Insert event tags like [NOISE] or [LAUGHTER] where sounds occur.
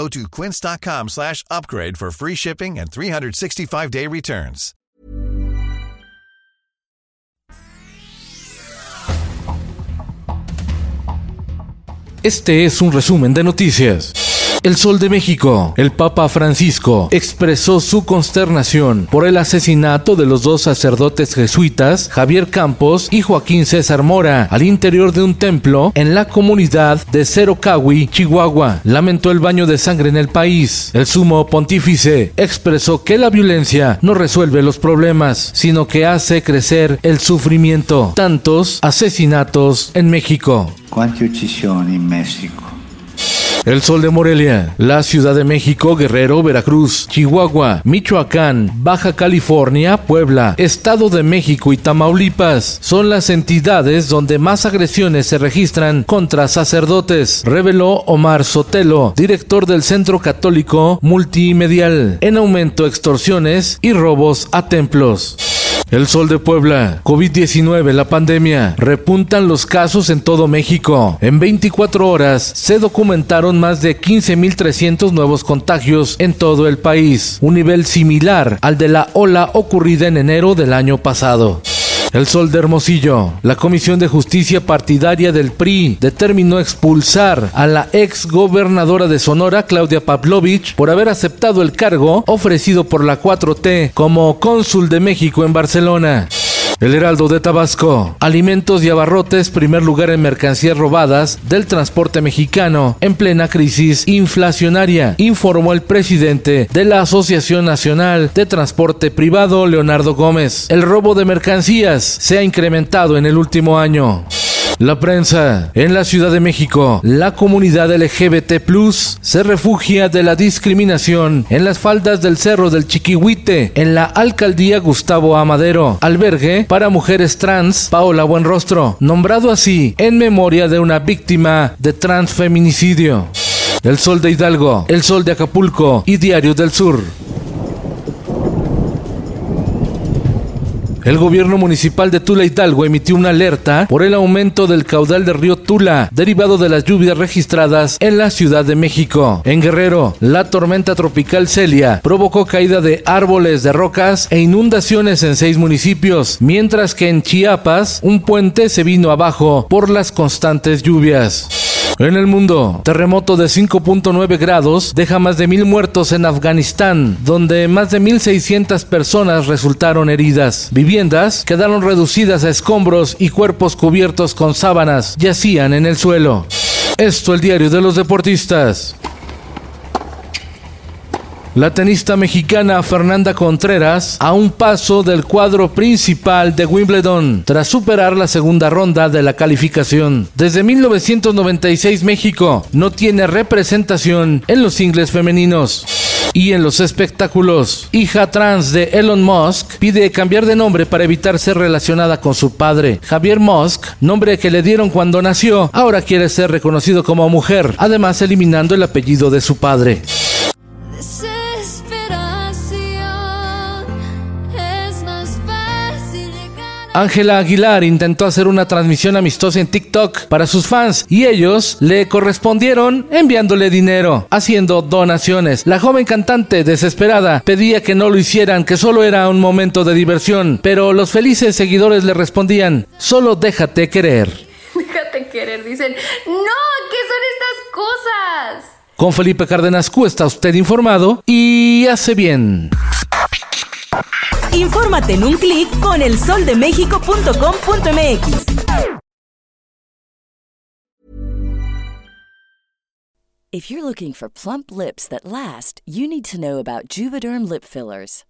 Go to quince.com slash upgrade for free shipping and 365-day returns. Este es un resumen de noticias. El Sol de México. El Papa Francisco expresó su consternación por el asesinato de los dos sacerdotes jesuitas, Javier Campos y Joaquín César Mora, al interior de un templo en la comunidad de Cerocawi, Chihuahua. Lamentó el baño de sangre en el país. El sumo pontífice expresó que la violencia no resuelve los problemas, sino que hace crecer el sufrimiento. Tantos asesinatos en México. In Messico? El Sol de Morelia, la Ciudad de México, Guerrero, Veracruz, Chihuahua, Michoacán, Baja California, Puebla, Estado de México y Tamaulipas son las entidades donde más agresiones se registran contra sacerdotes, reveló Omar Sotelo, director del Centro Católico Multimedial. En aumento extorsiones y robos a templos. El Sol de Puebla, COVID-19, la pandemia, repuntan los casos en todo México. En 24 horas se documentaron más de 15.300 nuevos contagios en todo el país, un nivel similar al de la ola ocurrida en enero del año pasado. El Sol de Hermosillo. La Comisión de Justicia Partidaria del PRI determinó expulsar a la ex gobernadora de Sonora, Claudia Pavlovich, por haber aceptado el cargo ofrecido por la 4T como cónsul de México en Barcelona. El Heraldo de Tabasco. Alimentos y abarrotes, primer lugar en mercancías robadas del transporte mexicano en plena crisis inflacionaria, informó el presidente de la Asociación Nacional de Transporte Privado, Leonardo Gómez. El robo de mercancías se ha incrementado en el último año. La prensa. En la Ciudad de México, la comunidad LGBT se refugia de la discriminación en las faldas del Cerro del Chiquihuite, en la alcaldía Gustavo Amadero, albergue para mujeres trans Paola Buenrostro, nombrado así en memoria de una víctima de transfeminicidio. El Sol de Hidalgo, El Sol de Acapulco y Diario del Sur. El gobierno municipal de Tula Hidalgo emitió una alerta por el aumento del caudal del río Tula, derivado de las lluvias registradas en la Ciudad de México. En Guerrero, la tormenta tropical Celia provocó caída de árboles, de rocas e inundaciones en seis municipios, mientras que en Chiapas un puente se vino abajo por las constantes lluvias. En el mundo, terremoto de 5.9 grados deja más de mil muertos en Afganistán, donde más de 1.600 personas resultaron heridas. Viviendas quedaron reducidas a escombros y cuerpos cubiertos con sábanas yacían en el suelo. Esto el diario de los deportistas. La tenista mexicana Fernanda Contreras a un paso del cuadro principal de Wimbledon tras superar la segunda ronda de la calificación. Desde 1996 México no tiene representación en los singles femeninos. Y en los espectáculos, hija trans de Elon Musk pide cambiar de nombre para evitar ser relacionada con su padre. Javier Musk, nombre que le dieron cuando nació, ahora quiere ser reconocido como mujer, además eliminando el apellido de su padre. Ángela Aguilar intentó hacer una transmisión amistosa en TikTok para sus fans y ellos le correspondieron enviándole dinero, haciendo donaciones. La joven cantante, desesperada, pedía que no lo hicieran, que solo era un momento de diversión, pero los felices seguidores le respondían, solo déjate querer. [LAUGHS] Déjate querer, dicen, no, ¿qué son estas cosas? Con Felipe Cárdenas Q está usted informado y hace bien. Infórmate en un clic con elsoldemexico.com.mx. If you're looking for plump lips that last, you need to know about Juvederm lip fillers.